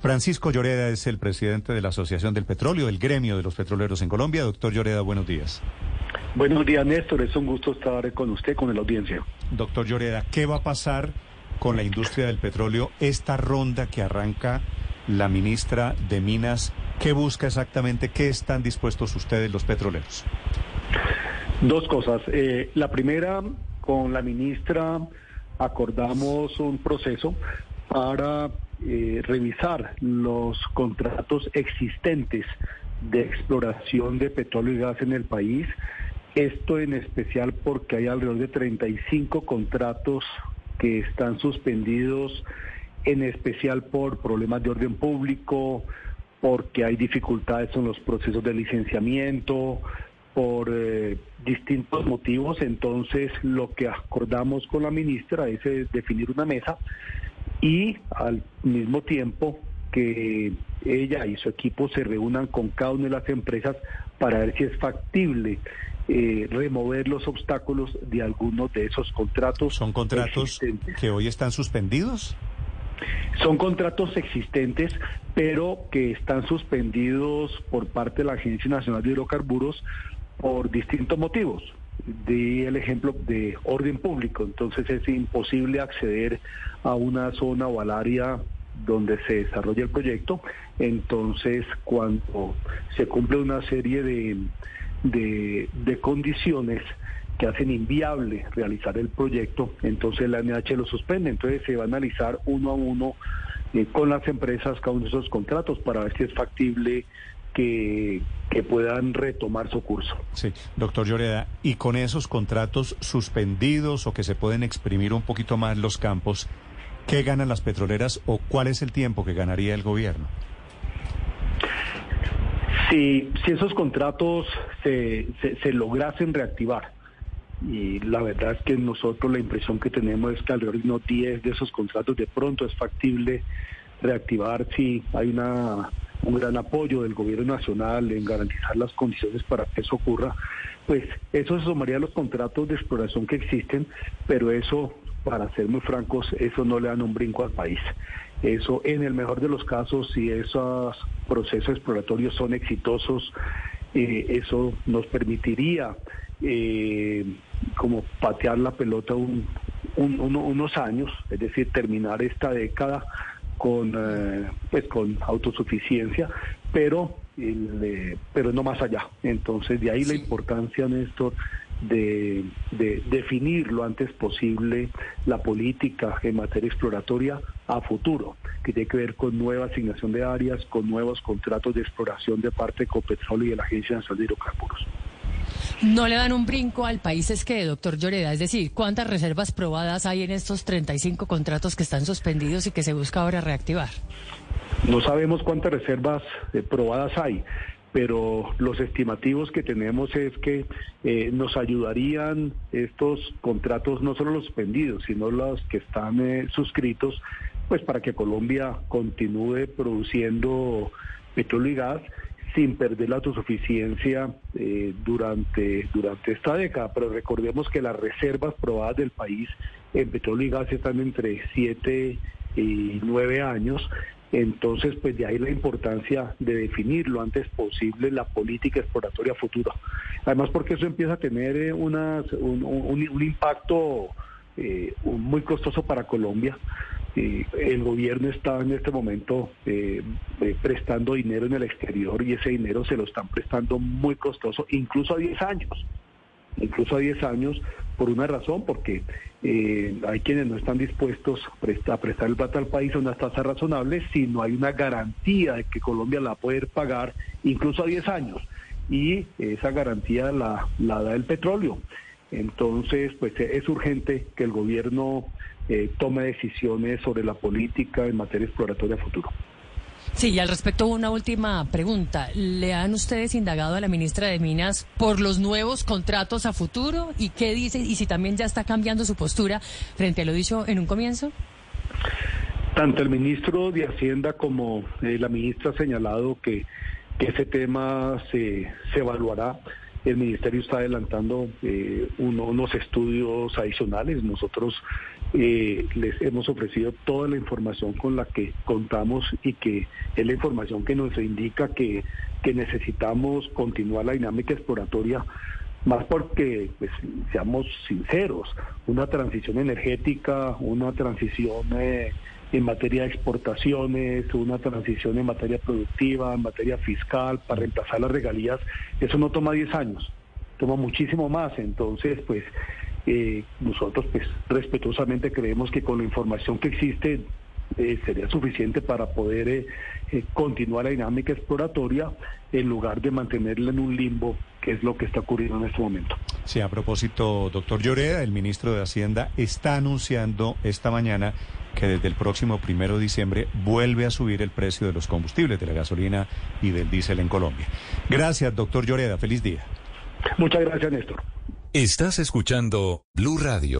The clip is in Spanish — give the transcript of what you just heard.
Francisco Lloreda es el presidente de la Asociación del Petróleo, el gremio de los petroleros en Colombia. Doctor Lloreda, buenos días. Buenos días, Néstor. Es un gusto estar con usted, con la audiencia. Doctor Lloreda, ¿qué va a pasar con la industria del petróleo esta ronda que arranca la ministra de Minas? ¿Qué busca exactamente? ¿Qué están dispuestos ustedes los petroleros? Dos cosas. Eh, la primera, con la ministra acordamos un proceso para eh, revisar los contratos existentes de exploración de petróleo y gas en el país. Esto en especial porque hay alrededor de 35 contratos que están suspendidos, en especial por problemas de orden público, porque hay dificultades en los procesos de licenciamiento, por eh, distintos motivos. Entonces, lo que acordamos con la ministra es eh, definir una mesa y al mismo tiempo que ella y su equipo se reúnan con cada una de las empresas para ver si es factible eh, remover los obstáculos de algunos de esos contratos. ¿Son contratos que hoy están suspendidos? Son contratos existentes, pero que están suspendidos por parte de la Agencia Nacional de Hidrocarburos por distintos motivos. Di el ejemplo de orden público, entonces es imposible acceder a una zona o al área donde se desarrolla el proyecto, entonces cuando se cumple una serie de, de, condiciones que hacen inviable realizar el proyecto, entonces la NH lo suspende, entonces se va a analizar uno a uno eh, con las empresas cada uno de esos contratos para ver si es factible que, puedan retomar su curso. Sí, doctor Lloreda, y con esos contratos suspendidos o que se pueden exprimir un poquito más los campos, ¿qué ganan las petroleras o cuál es el tiempo que ganaría el gobierno? Si, si esos contratos se, se, lograsen reactivar, y la verdad es que nosotros la impresión que tenemos es que alrededor de unos 10 de esos contratos de pronto es factible reactivar si hay una un gran apoyo del gobierno nacional en garantizar las condiciones para que eso ocurra, pues eso se sumaría a los contratos de exploración que existen, pero eso, para ser muy francos, eso no le dan un brinco al país. Eso, en el mejor de los casos, si esos procesos exploratorios son exitosos, eh, eso nos permitiría eh, como patear la pelota unos años, es decir, terminar esta década con eh, pues con autosuficiencia, pero eh, pero no más allá. Entonces de ahí la importancia, Néstor, de, de, definir lo antes posible la política en materia exploratoria a futuro, que tiene que ver con nueva asignación de áreas, con nuevos contratos de exploración de parte de Copetrol y de la Agencia Nacional de Hidrocarburos. No le dan un brinco al país, es que, doctor Lloreda, es decir, ¿cuántas reservas probadas hay en estos 35 contratos que están suspendidos y que se busca ahora reactivar? No sabemos cuántas reservas eh, probadas hay, pero los estimativos que tenemos es que eh, nos ayudarían estos contratos, no solo los suspendidos, sino los que están eh, suscritos, pues para que Colombia continúe produciendo petróleo y gas sin perder la autosuficiencia eh, durante, durante esta década. Pero recordemos que las reservas probadas del país en petróleo y gas están entre 7 y 9 años. Entonces, pues de ahí la importancia de definir lo antes posible la política exploratoria futura. Además, porque eso empieza a tener eh, unas, un, un, impacto eh, muy costoso para Colombia el gobierno está en este momento eh, eh, prestando dinero en el exterior y ese dinero se lo están prestando muy costoso, incluso a 10 años. Incluso a 10 años, por una razón, porque eh, hay quienes no están dispuestos a prestar, el plata al país a una tasa razonable si no hay una garantía de que Colombia la va a poder pagar incluso a 10 años. Y esa garantía la, la da el petróleo. Entonces, pues es urgente que el gobierno eh, tome decisiones sobre la política en materia exploratoria futuro. Sí, y al respecto una última pregunta. ¿Le han ustedes indagado a la ministra de Minas por los nuevos contratos a futuro? ¿Y qué dice? ¿Y si también ya está cambiando su postura frente a lo dicho en un comienzo? Tanto el ministro de Hacienda como eh, la ministra ha señalado que, que ese tema se, se evaluará el Ministerio está adelantando eh, unos estudios adicionales. Nosotros eh, les hemos ofrecido toda la información con la que contamos y que es la información que nos indica que, que necesitamos continuar la dinámica exploratoria más porque, pues, seamos sinceros, una transición energética, una transición eh, en materia de exportaciones, una transición en materia productiva, en materia fiscal, para reemplazar las regalías, eso no toma 10 años, toma muchísimo más. Entonces, pues, eh, nosotros, pues, respetuosamente creemos que con la información que existe eh, sería suficiente para poder eh, eh, continuar la dinámica exploratoria en lugar de mantenerla en un limbo, que es lo que está ocurriendo en este momento. Sí, a propósito, doctor Lloreda, el ministro de Hacienda está anunciando esta mañana que desde el próximo primero de diciembre vuelve a subir el precio de los combustibles, de la gasolina y del diésel en Colombia. Gracias, doctor Lloreda. Feliz día. Muchas gracias, Néstor. Estás escuchando Blue Radio.